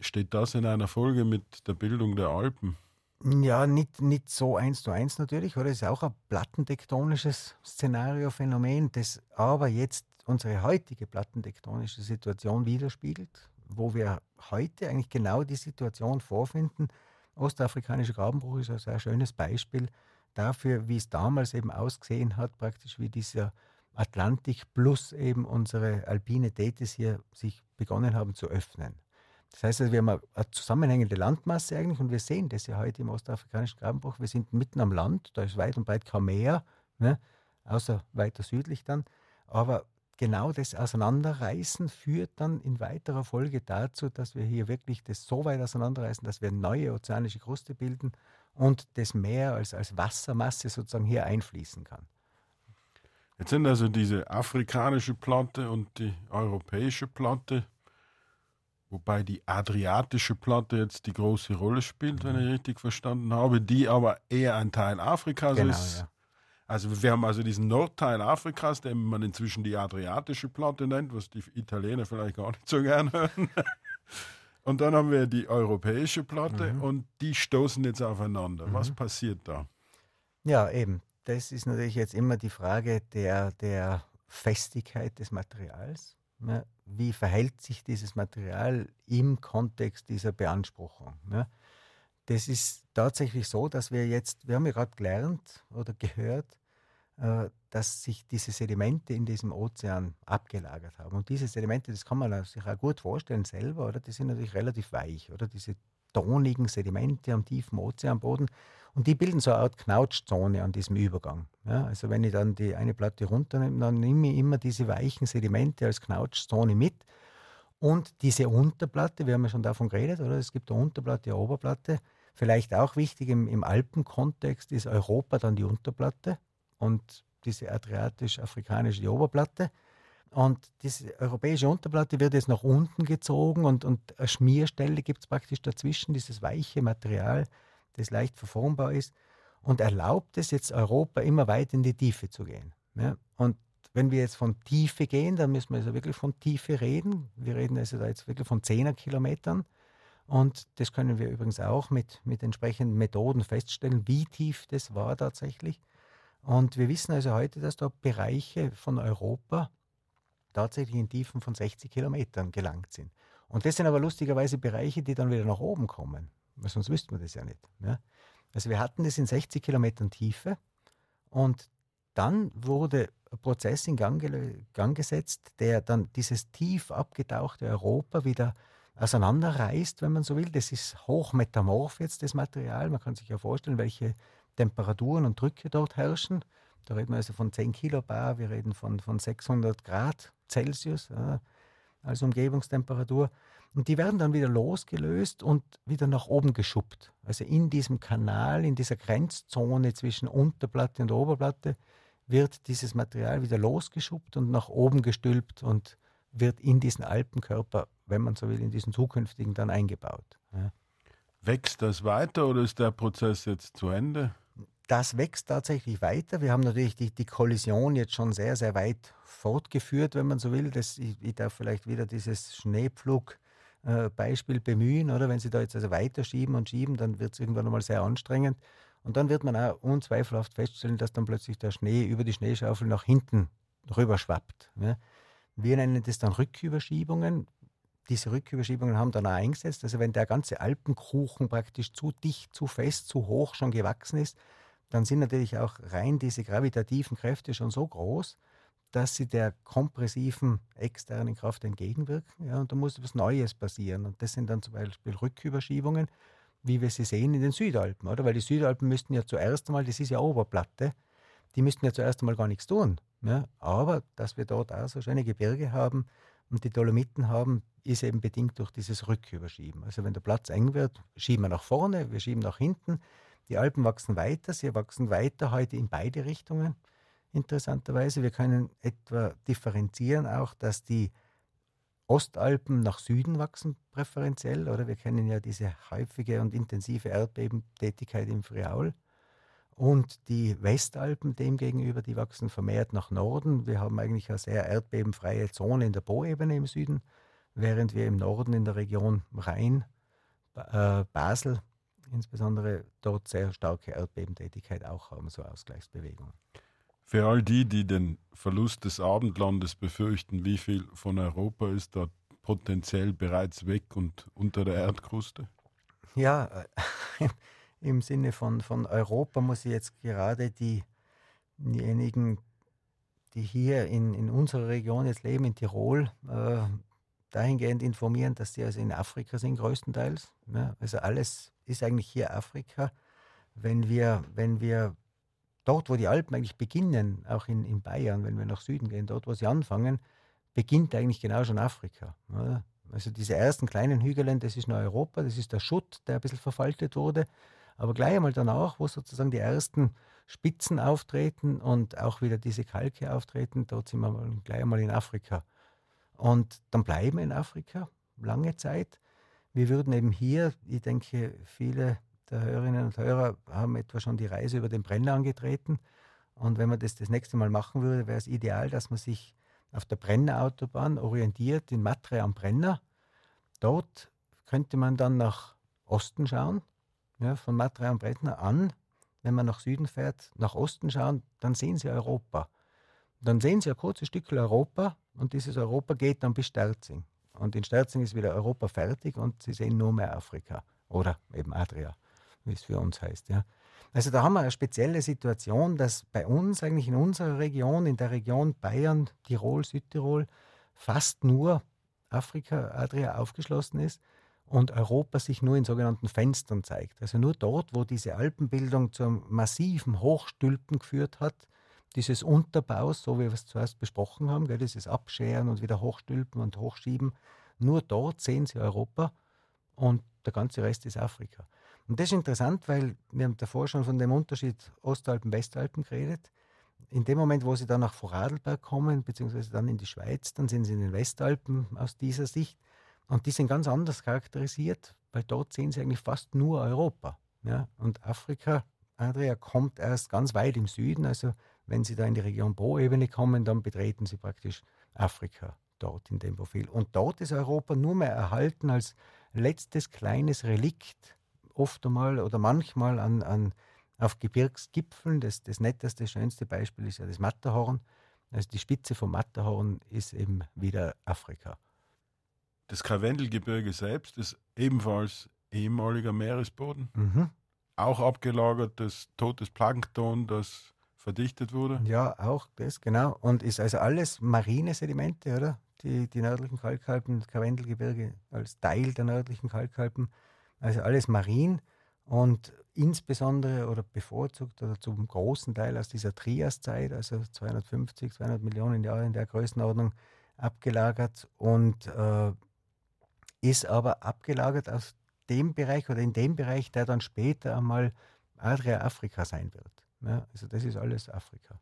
steht das in einer Folge mit der Bildung der Alpen? Ja, nicht, nicht so eins zu eins natürlich, oder? Es ist auch ein plattentektonisches Szenario, Phänomen, das aber jetzt unsere heutige plattentektonische Situation widerspiegelt, wo wir heute eigentlich genau die Situation vorfinden. Ostafrikanischer Grabenbruch ist ein sehr schönes Beispiel dafür, wie es damals eben ausgesehen hat, praktisch wie dieser Atlantik plus eben unsere alpine Tethys hier sich begonnen haben zu öffnen. Das heißt, also, wir haben eine zusammenhängende Landmasse eigentlich und wir sehen das ja heute im ostafrikanischen Grabenbruch. Wir sind mitten am Land, da ist weit und breit kein Meer, ne? außer weiter südlich dann. Aber genau das Auseinanderreißen führt dann in weiterer Folge dazu, dass wir hier wirklich das so weit auseinanderreißen, dass wir neue ozeanische Kruste bilden und das Meer als, als Wassermasse sozusagen hier einfließen kann. Jetzt sind also diese afrikanische Platte und die europäische Platte, wobei die adriatische Platte jetzt die große Rolle spielt, mhm. wenn ich richtig verstanden habe, die aber eher ein Teil Afrikas genau, ist. Ja. Also wir haben also diesen Nordteil Afrikas, den man inzwischen die adriatische Platte nennt, was die Italiener vielleicht gar nicht so gern hören. Und dann haben wir die europäische Platte mhm. und die stoßen jetzt aufeinander. Mhm. Was passiert da? Ja, eben. Das ist natürlich jetzt immer die Frage der, der Festigkeit des Materials. Ja, wie verhält sich dieses Material im Kontext dieser Beanspruchung? Ja, das ist tatsächlich so, dass wir jetzt, wir haben ja gerade gelernt oder gehört, äh, dass sich diese Sedimente in diesem Ozean abgelagert haben. Und diese Sedimente, das kann man sich auch gut vorstellen selber, oder? Die sind natürlich relativ weich, oder? Diese tonigen Sedimente am tiefen Ozeanboden. Und die bilden so eine Art Knautschzone an diesem Übergang. Ja, also wenn ich dann die eine Platte runternehme, dann nehme ich immer diese weichen Sedimente als Knautschzone mit. Und diese Unterplatte, wir haben ja schon davon geredet, oder? Es gibt eine Unterplatte, eine Oberplatte. Vielleicht auch wichtig im, im Alpenkontext ist Europa dann die Unterplatte und diese adriatisch-afrikanische Oberplatte. Und diese europäische Unterplatte wird jetzt nach unten gezogen und, und eine Schmierstelle gibt es praktisch dazwischen, dieses weiche Material, das leicht verformbar ist und erlaubt es jetzt Europa immer weiter in die Tiefe zu gehen. Ja? Und wenn wir jetzt von Tiefe gehen, dann müssen wir also wirklich von Tiefe reden. Wir reden also da jetzt wirklich von 10er Kilometern. Und das können wir übrigens auch mit, mit entsprechenden Methoden feststellen, wie tief das war tatsächlich. Und wir wissen also heute, dass da Bereiche von Europa tatsächlich in Tiefen von 60 Kilometern gelangt sind. Und das sind aber lustigerweise Bereiche, die dann wieder nach oben kommen. Sonst wüssten wir das ja nicht. Ja? Also wir hatten das in 60 Kilometern Tiefe und dann wurde ein Prozess in Gang, Gang gesetzt, der dann dieses tief abgetauchte Europa wieder auseinanderreißt, wenn man so will. Das ist hochmetamorph jetzt, das Material. Man kann sich ja vorstellen, welche Temperaturen und Drücke dort herrschen. Da reden wir also von 10 Kilobar, wir reden von, von 600 Grad Celsius ja, als Umgebungstemperatur. Und die werden dann wieder losgelöst und wieder nach oben geschubbt. Also in diesem Kanal, in dieser Grenzzone zwischen Unterplatte und Oberplatte wird dieses Material wieder losgeschubbt und nach oben gestülpt und wird in diesen Alpenkörper, wenn man so will, in diesen zukünftigen dann eingebaut. Ja. Wächst das weiter oder ist der Prozess jetzt zu Ende? das wächst tatsächlich weiter. Wir haben natürlich die, die Kollision jetzt schon sehr, sehr weit fortgeführt, wenn man so will. Das, ich, ich darf vielleicht wieder dieses Schneepflug-Beispiel äh, bemühen, oder? Wenn Sie da jetzt also weiterschieben und schieben, dann wird es irgendwann einmal sehr anstrengend. Und dann wird man auch unzweifelhaft feststellen, dass dann plötzlich der Schnee über die Schneeschaufel nach hinten rüberschwappt. Ja? Wir nennen das dann Rücküberschiebungen. Diese Rücküberschiebungen haben dann auch eingesetzt. Also wenn der ganze Alpenkuchen praktisch zu dicht, zu fest, zu hoch schon gewachsen ist, dann sind natürlich auch rein diese gravitativen Kräfte schon so groß, dass sie der kompressiven externen Kraft entgegenwirken. Ja, und da muss etwas Neues passieren. Und das sind dann zum Beispiel Rücküberschiebungen, wie wir sie sehen in den Südalpen, oder? Weil die Südalpen müssten ja zuerst einmal, das ist ja Oberplatte, die müssten ja zuerst einmal gar nichts tun. Ja? Aber dass wir dort auch so schöne Gebirge haben und die Dolomiten haben, ist eben bedingt durch dieses Rücküberschieben. Also wenn der Platz eng wird, schieben wir nach vorne, wir schieben nach hinten. Die Alpen wachsen weiter, sie wachsen weiter heute in beide Richtungen. Interessanterweise, wir können etwa differenzieren auch, dass die Ostalpen nach Süden wachsen präferenziell, oder wir kennen ja diese häufige und intensive Erdbebentätigkeit im Friaul. Und die Westalpen demgegenüber, die wachsen vermehrt nach Norden. Wir haben eigentlich eine sehr erdbebenfreie Zone in der Poebene im Süden, während wir im Norden in der Region Rhein, äh, Basel insbesondere dort sehr starke Erdbebentätigkeit auch haben, so Ausgleichsbewegungen. Für all die, die den Verlust des Abendlandes befürchten, wie viel von Europa ist da potenziell bereits weg und unter der Erdkruste? Ja, äh, im Sinne von, von Europa muss ich jetzt gerade die, diejenigen, die hier in, in unserer Region jetzt leben, in Tirol, äh, dahingehend informieren, dass sie also in Afrika sind größtenteils. Ja, also alles ist eigentlich hier Afrika. Wenn wir, wenn wir dort, wo die Alpen eigentlich beginnen, auch in, in Bayern, wenn wir nach Süden gehen, dort, wo sie anfangen, beginnt eigentlich genau schon Afrika. Ja. Also diese ersten kleinen Hügel, das ist nur Europa, das ist der Schutt, der ein bisschen verfaltet wurde. Aber gleich einmal danach, wo sozusagen die ersten Spitzen auftreten und auch wieder diese Kalke auftreten, dort sind wir gleich einmal in Afrika. Und dann bleiben wir in Afrika lange Zeit. Wir würden eben hier, ich denke, viele der Hörerinnen und Hörer haben etwa schon die Reise über den Brenner angetreten. Und wenn man das das nächste Mal machen würde, wäre es ideal, dass man sich auf der Brennerautobahn orientiert in Matre am Brenner. Dort könnte man dann nach Osten schauen, ja, von Matre am Brenner an. Wenn man nach Süden fährt, nach Osten schauen, dann sehen Sie Europa. Dann sehen Sie ein kurzes Stück Europa und dieses Europa geht dann bis Sterzing. Und in Sterzing ist wieder Europa fertig und Sie sehen nur mehr Afrika oder eben Adria, wie es für uns heißt. Ja. Also da haben wir eine spezielle Situation, dass bei uns eigentlich in unserer Region, in der Region Bayern, Tirol, Südtirol, fast nur Afrika, Adria aufgeschlossen ist und Europa sich nur in sogenannten Fenstern zeigt. Also nur dort, wo diese Alpenbildung zum massiven Hochstülpen geführt hat, dieses Unterbaus, so wie wir es zuerst besprochen haben, gell, dieses Abscheren und wieder Hochstülpen und Hochschieben, nur dort sehen Sie Europa und der ganze Rest ist Afrika. Und das ist interessant, weil wir haben davor schon von dem Unterschied Ostalpen, Westalpen geredet. In dem Moment, wo sie dann nach Vorarlberg kommen, beziehungsweise dann in die Schweiz, dann sind sie in den Westalpen aus dieser Sicht. Und die sind ganz anders charakterisiert, weil dort sehen sie eigentlich fast nur Europa. Ja? Und Afrika, Adria, kommt erst ganz weit im Süden. Also wenn sie da in die Region Po-Ebene kommen, dann betreten sie praktisch Afrika dort in dem Profil. Und dort ist Europa nur mehr erhalten als letztes kleines Relikt oft einmal oder manchmal an, an, auf Gebirgsgipfeln. Das, das netteste, schönste Beispiel ist ja das Matterhorn. Also die Spitze vom Matterhorn ist eben wieder Afrika. Das Karwendelgebirge selbst ist ebenfalls ehemaliger Meeresboden. Mhm. Auch abgelagertes totes Plankton, das verdichtet wurde. Ja, auch das, genau. Und ist also alles marine Sedimente, oder? Die, die nördlichen Kalkalpen, Karwendelgebirge als Teil der nördlichen Kalkalpen also alles marin und insbesondere oder bevorzugt oder zum großen Teil aus dieser Triaszeit, also 250, 200 Millionen Jahre in der Größenordnung, abgelagert und äh, ist aber abgelagert aus dem Bereich oder in dem Bereich, der dann später einmal Adria Afrika sein wird. Ja, also das ist alles Afrika.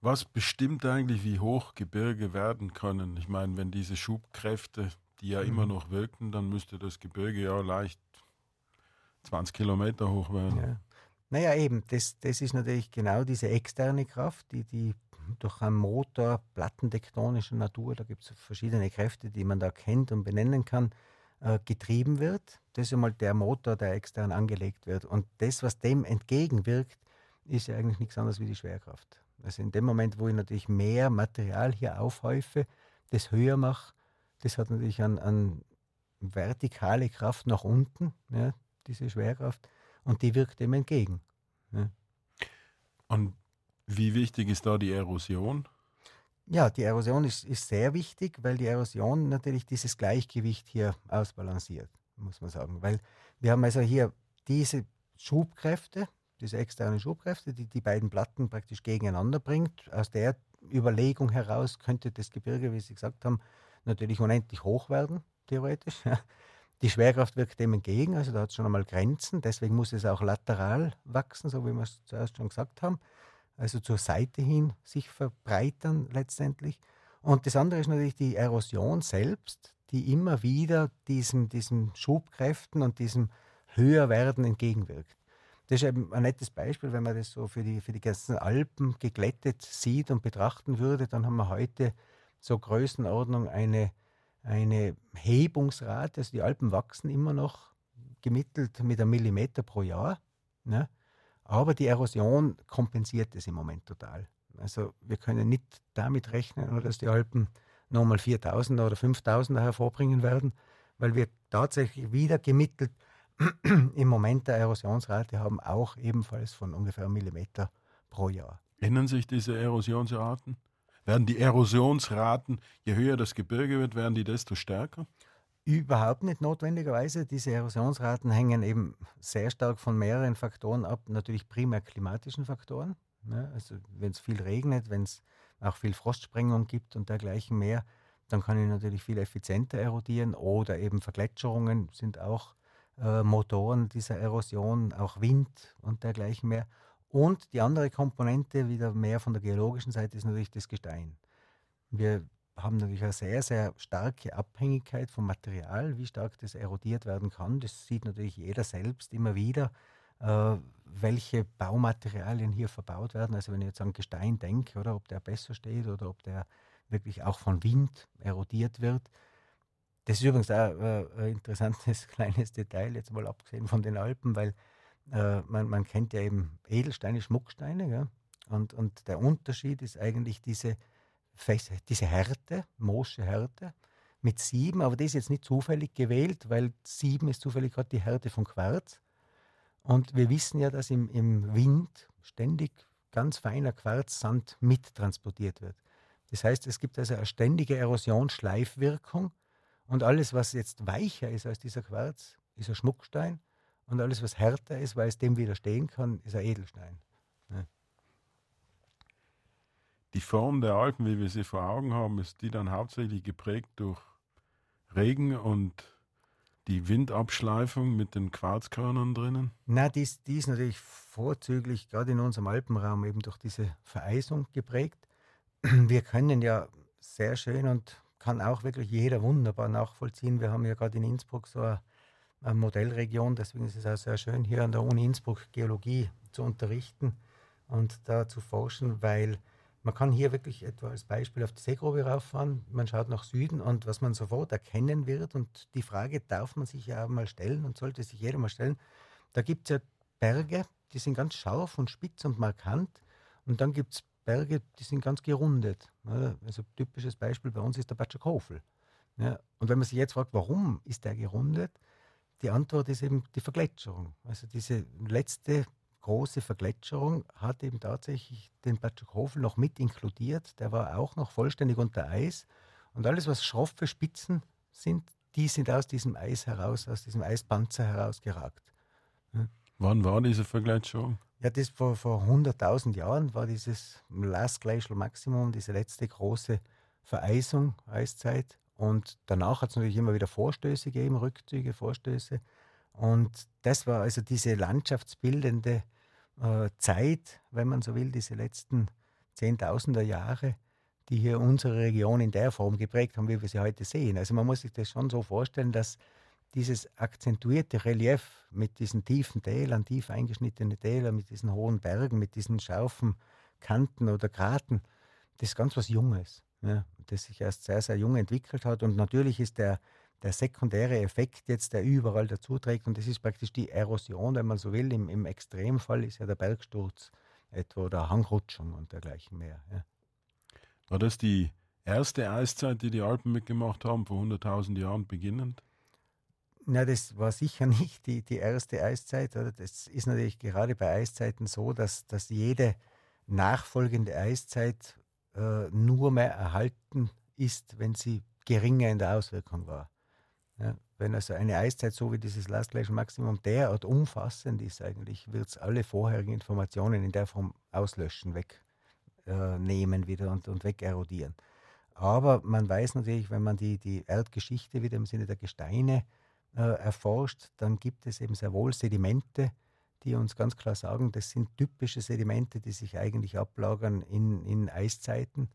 Was bestimmt eigentlich, wie hoch Gebirge werden können? Ich meine, wenn diese Schubkräfte die ja mhm. immer noch wirken, dann müsste das Gebirge ja leicht 20 Kilometer hoch werden. Ja. Naja, eben, das, das ist natürlich genau diese externe Kraft, die, die durch einen Motor plattentektonischer Natur, da gibt es verschiedene Kräfte, die man da kennt und benennen kann, äh, getrieben wird. Das ist einmal der Motor, der extern angelegt wird. Und das, was dem entgegenwirkt, ist ja eigentlich nichts anderes wie die Schwerkraft. Also in dem Moment, wo ich natürlich mehr Material hier aufhäufe, das höher mache, das hat natürlich an, an vertikale Kraft nach unten, ja, diese Schwerkraft, und die wirkt dem entgegen. Ja. Und wie wichtig ist da die Erosion? Ja, die Erosion ist, ist sehr wichtig, weil die Erosion natürlich dieses Gleichgewicht hier ausbalanciert, muss man sagen. Weil wir haben also hier diese Schubkräfte, diese externen Schubkräfte, die die beiden Platten praktisch gegeneinander bringt. Aus der Überlegung heraus könnte das Gebirge, wie Sie gesagt haben, natürlich unendlich hoch werden, theoretisch. Die Schwerkraft wirkt dem entgegen, also da hat es schon einmal Grenzen. Deswegen muss es auch lateral wachsen, so wie wir es zuerst schon gesagt haben. Also zur Seite hin sich verbreitern letztendlich. Und das andere ist natürlich die Erosion selbst, die immer wieder diesen, diesen Schubkräften und diesem Höherwerden entgegenwirkt. Das ist eben ein nettes Beispiel, wenn man das so für die, für die ganzen Alpen geglättet sieht und betrachten würde, dann haben wir heute so Größenordnung eine, eine Hebungsrate. Also die Alpen wachsen immer noch gemittelt mit einem Millimeter pro Jahr. Ne? Aber die Erosion kompensiert es im Moment total. Also wir können nicht damit rechnen, dass die Alpen nochmal 4000 oder 5000 hervorbringen werden, weil wir tatsächlich wieder gemittelt im Moment der Erosionsrate haben, auch ebenfalls von ungefähr einem Millimeter pro Jahr. Ändern sich diese Erosionsraten? Werden die Erosionsraten, je höher das Gebirge wird, werden die desto stärker? Überhaupt nicht notwendigerweise. Diese Erosionsraten hängen eben sehr stark von mehreren Faktoren ab. Natürlich primär klimatischen Faktoren. Ja, also wenn es viel regnet, wenn es auch viel Frostsprengung gibt und dergleichen mehr, dann kann ich natürlich viel effizienter erodieren oder eben Vergletscherungen sind auch äh, Motoren dieser Erosion, auch Wind und dergleichen mehr. Und die andere Komponente, wieder mehr von der geologischen Seite, ist natürlich das Gestein. Wir haben natürlich eine sehr, sehr starke Abhängigkeit vom Material, wie stark das erodiert werden kann. Das sieht natürlich jeder selbst immer wieder, äh, welche Baumaterialien hier verbaut werden. Also wenn ich jetzt an Gestein denke, oder ob der besser steht oder ob der wirklich auch von Wind erodiert wird. Das ist übrigens auch äh, ein interessantes kleines Detail, jetzt mal abgesehen von den Alpen, weil äh, man, man, kennt ja eben Edelsteine, Schmucksteine. Ja? Und, und der Unterschied ist eigentlich diese diese Härte, Mosche Härte, mit sieben, aber das ist jetzt nicht zufällig gewählt, weil sieben ist zufällig gerade die Härte von Quarz. Und wir wissen ja, dass im, im Wind ständig ganz feiner Quarzsand mittransportiert wird. Das heißt, es gibt also eine ständige Erosionsschleifwirkung und alles, was jetzt weicher ist als dieser Quarz, ist ein Schmuckstein und alles, was härter ist, weil es dem widerstehen kann, ist ein Edelstein. Ja die Form der Alpen, wie wir sie vor Augen haben, ist die dann hauptsächlich geprägt durch Regen und die Windabschleifung mit den Quarzkörnern drinnen? Na, die, die ist natürlich vorzüglich, gerade in unserem Alpenraum, eben durch diese Vereisung geprägt. Wir können ja sehr schön und kann auch wirklich jeder wunderbar nachvollziehen. Wir haben ja gerade in Innsbruck so eine, eine Modellregion, deswegen ist es auch sehr schön, hier an der Uni Innsbruck Geologie zu unterrichten und da zu forschen, weil man kann hier wirklich etwa als Beispiel auf die Seegrube rauffahren, man schaut nach Süden und was man sofort erkennen wird, und die Frage darf man sich ja mal stellen und sollte sich jeder mal stellen, da gibt es ja Berge, die sind ganz scharf und spitz und markant und dann gibt es Berge, die sind ganz gerundet. Oder? Also typisches Beispiel bei uns ist der Batschakofel. Ja, und wenn man sich jetzt fragt, warum ist der gerundet, die Antwort ist eben die Vergletscherung. Also diese letzte große Vergletscherung hat eben tatsächlich den Batschukhofen noch mit inkludiert. Der war auch noch vollständig unter Eis. Und alles, was schroffe Spitzen sind, die sind aus diesem Eis heraus, aus diesem Eispanzer herausgeragt. Ja. Wann war diese Vergletscherung? Ja, das vor, vor 100.000 Jahren war dieses Last Glacial Maximum, diese letzte große Vereisung, Eiszeit. Und danach hat es natürlich immer wieder Vorstöße gegeben, Rückzüge, Vorstöße. Und das war also diese landschaftsbildende äh, Zeit, wenn man so will, diese letzten Zehntausender Jahre, die hier unsere Region in der Form geprägt haben, wie wir sie heute sehen. Also man muss sich das schon so vorstellen, dass dieses akzentuierte Relief mit diesen tiefen Tälern, tief eingeschnittene Täler, mit diesen hohen Bergen, mit diesen scharfen Kanten oder Graten, das ist ganz was Junges, ja, das sich erst sehr, sehr jung entwickelt hat. Und natürlich ist der der sekundäre Effekt jetzt, der überall dazu trägt. Und das ist praktisch die Erosion, wenn man so will. Im, im Extremfall ist ja der Bergsturz etwa oder Hangrutschung und dergleichen mehr. Ja. War das die erste Eiszeit, die die Alpen mitgemacht haben, vor 100.000 Jahren beginnend? Na, das war sicher nicht die, die erste Eiszeit. Oder? Das ist natürlich gerade bei Eiszeiten so, dass, dass jede nachfolgende Eiszeit äh, nur mehr erhalten ist, wenn sie geringer in der Auswirkung war. Ja, wenn also eine Eiszeit so wie dieses Last Glacial Maximum derart umfassend ist, eigentlich wird es alle vorherigen Informationen in der Form auslöschen, wegnehmen äh, wieder und, und wegerodieren. Aber man weiß natürlich, wenn man die, die Erdgeschichte wieder im Sinne der Gesteine äh, erforscht, dann gibt es eben sehr wohl Sedimente, die uns ganz klar sagen, das sind typische Sedimente, die sich eigentlich ablagern in, in Eiszeiten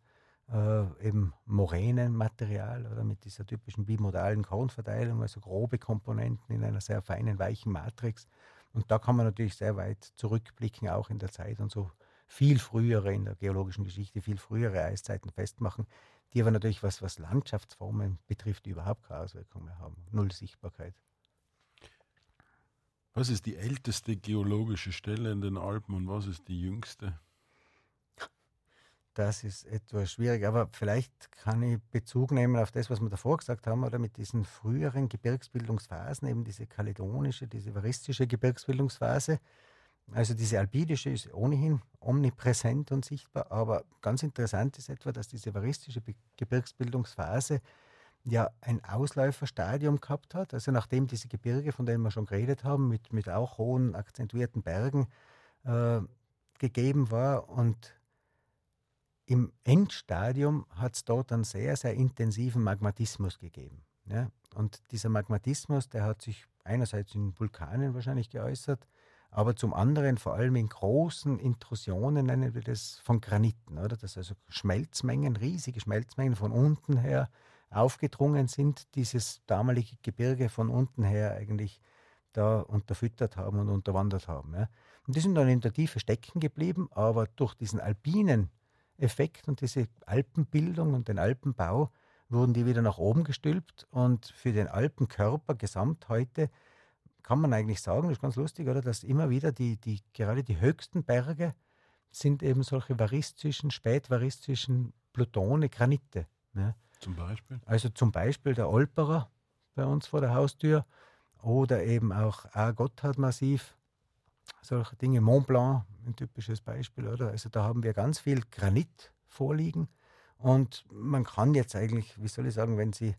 äh, eben Moränenmaterial oder mit dieser typischen bimodalen Kornverteilung, also grobe Komponenten in einer sehr feinen, weichen Matrix. Und da kann man natürlich sehr weit zurückblicken, auch in der Zeit und so viel frühere in der geologischen Geschichte, viel frühere Eiszeiten festmachen, die aber natürlich, was, was Landschaftsformen betrifft, überhaupt keine Auswirkung mehr haben. Null Sichtbarkeit. Was ist die älteste geologische Stelle in den Alpen und was ist die jüngste? Das ist etwas schwierig, aber vielleicht kann ich Bezug nehmen auf das, was wir davor gesagt haben, oder mit diesen früheren Gebirgsbildungsphasen, eben diese kaledonische, diese varistische Gebirgsbildungsphase. Also diese alpidische ist ohnehin omnipräsent und sichtbar, aber ganz interessant ist etwa, dass diese varistische Gebirgsbildungsphase ja ein Ausläuferstadium gehabt hat. Also nachdem diese Gebirge, von denen wir schon geredet haben, mit, mit auch hohen akzentuierten Bergen äh, gegeben war und im Endstadium hat es dort einen sehr, sehr intensiven Magmatismus gegeben. Ja? Und dieser Magmatismus, der hat sich einerseits in Vulkanen wahrscheinlich geäußert, aber zum anderen vor allem in großen Intrusionen, nennen wir das, von Graniten, oder? Dass also Schmelzmengen, riesige Schmelzmengen von unten her aufgedrungen sind, dieses damalige Gebirge von unten her eigentlich da unterfüttert haben und unterwandert haben. Ja. Und die sind dann in der Tiefe stecken geblieben, aber durch diesen alpinen Effekt und diese Alpenbildung und den Alpenbau wurden die wieder nach oben gestülpt und für den Alpenkörper gesamt heute kann man eigentlich sagen, das ist ganz lustig, oder, dass immer wieder die, die gerade die höchsten Berge sind eben solche varistischen, spätvaristischen Plutone, Granite. Ja. Zum Beispiel? Also zum Beispiel der Olperer bei uns vor der Haustür oder eben auch A-Gotthard-Massiv, solche Dinge. Mont Blanc, ein typisches Beispiel, oder? Also da haben wir ganz viel Granit vorliegen und man kann jetzt eigentlich, wie soll ich sagen, wenn Sie,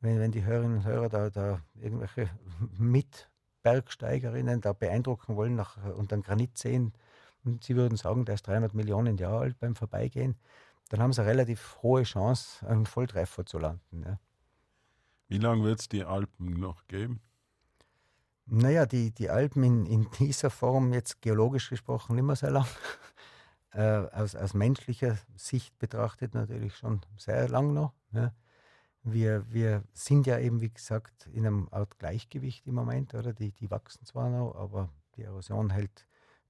wenn, wenn die Hörerinnen und Hörer da, da irgendwelche Mitbergsteigerinnen da beeindrucken wollen nach, und dann Granit sehen, und sie würden sagen, der ist 300 Millionen Jahre alt beim Vorbeigehen, dann haben sie eine relativ hohe Chance, einen Volltreffer zu landen. Ja. Wie lange wird es die Alpen noch geben? Naja, die, die Alpen in, in dieser Form, jetzt geologisch gesprochen, nicht mehr sehr lang. Äh, aus, aus menschlicher Sicht betrachtet natürlich schon sehr lang noch. Ja. Wir, wir sind ja eben, wie gesagt, in einem Art Gleichgewicht im Moment, oder? Die, die wachsen zwar noch, aber die Erosion hält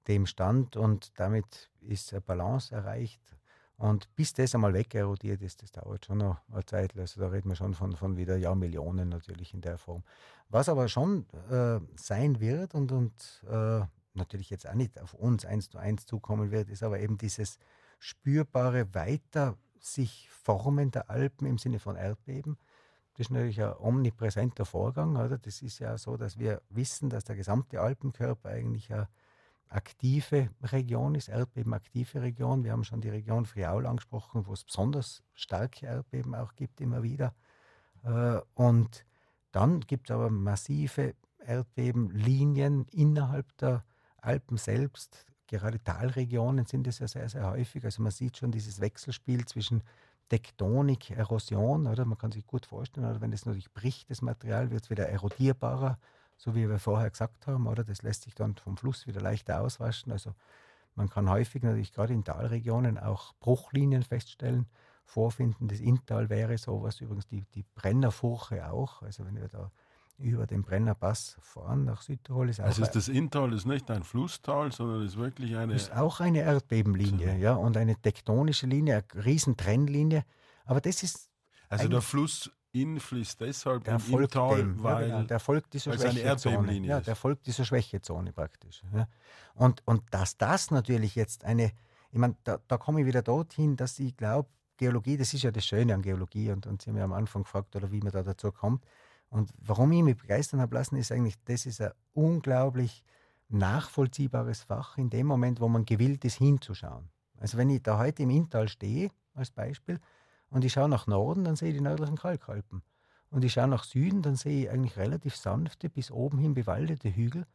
dem stand und damit ist eine Balance erreicht. Und bis das einmal wegerodiert ist, das dauert schon noch eine Zeit. Also da reden wir schon von, von wieder Jahrmillionen natürlich in der Form. Was aber schon äh, sein wird und, und äh, natürlich jetzt auch nicht auf uns eins zu eins zukommen wird, ist aber eben dieses spürbare Weiter sich Formen der Alpen im Sinne von Erdbeben. Das ist natürlich ein omnipräsenter Vorgang. Oder? Das ist ja so, dass wir wissen, dass der gesamte Alpenkörper eigentlich ein aktive Region ist, erdbebenaktive Region. Wir haben schon die Region Friaul angesprochen, wo es besonders starke Erdbeben auch gibt, immer wieder. Äh, und dann gibt es aber massive Erdbebenlinien innerhalb der Alpen selbst. Gerade Talregionen sind es ja sehr, sehr häufig. Also man sieht schon dieses Wechselspiel zwischen Tektonik, Erosion, oder? Man kann sich gut vorstellen, oder wenn es natürlich bricht, das Material, wird es wieder erodierbarer so wie wir vorher gesagt haben, oder? Das lässt sich dann vom Fluss wieder leichter auswaschen. Also man kann häufig natürlich gerade in Talregionen auch Bruchlinien feststellen, vorfinden. Das Inntal wäre sowas, übrigens die, die Brennerfurche auch. Also wenn wir da über den Brennerpass fahren nach Südtirol ist auch. Also ist das Inntal ist nicht ein Flusstal, sondern ist wirklich eine. Ist auch eine Erdbebenlinie, ja, und eine tektonische Linie, eine Riesentrennlinie. Aber das ist. Also der Fluss Inn fließt deshalb der folgt Inntal, dem, weil ja, genau, der folgt dieser Schwächezone. Ja, der folgt dieser Schwächezone praktisch. Ja. Und, und dass das natürlich jetzt eine, ich meine, da, da komme ich wieder dorthin, dass ich glaube, Geologie, das ist ja das Schöne an Geologie und, und Sie haben ja am Anfang gefragt, oder wie man da dazu kommt. Und warum ich mich begeistern habe lassen, ist eigentlich, das ist ein unglaublich nachvollziehbares Fach in dem Moment, wo man gewillt ist, hinzuschauen. Also wenn ich da heute im Inntal stehe, als Beispiel, und ich schaue nach Norden, dann sehe ich die nördlichen Kalkalpen. Und ich schaue nach Süden, dann sehe ich eigentlich relativ sanfte, bis oben hin bewaldete Hügel.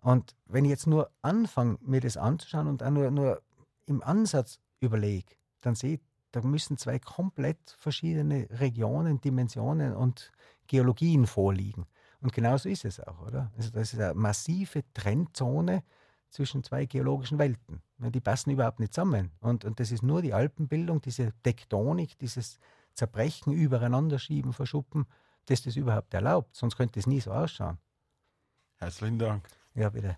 Und wenn ich jetzt nur anfange, mir das anzuschauen und auch nur, nur im Ansatz überlege, dann sehe ich, da müssen zwei komplett verschiedene Regionen, Dimensionen und Geologien vorliegen. Und genauso ist es auch, oder? Also das ist eine massive Trennzone zwischen zwei geologischen Welten. Die passen überhaupt nicht zusammen. Und, und das ist nur die Alpenbildung, diese Tektonik, dieses Zerbrechen, übereinander schieben, verschuppen, das das überhaupt erlaubt. Sonst könnte es nie so ausschauen. Herzlichen Dank. Ja, bitte.